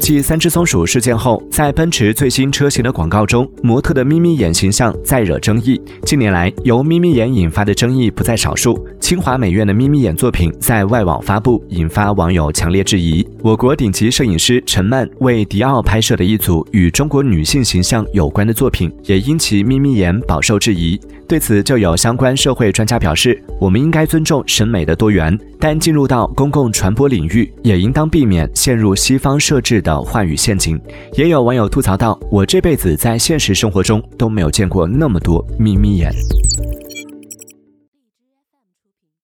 继三只松鼠事件后，在奔驰最新车型的广告中，模特的眯眯眼形象再惹争议。近年来，由眯眯眼引发的争议不在少数。清华美院的眯眯眼作品在外网发布，引发网友强烈质疑。我国顶级摄影师陈曼为迪奥拍摄的一组与中国女性形象有关的作品，也因其眯眯眼饱受质疑。对此，就有相关社会专家表示，我们应该尊重审美的多元，但进入到公共传播领域，也应当避免陷入西方设置的话语陷阱。也有网友吐槽道：“我这辈子在现实生活中都没有见过那么多眯眯眼。”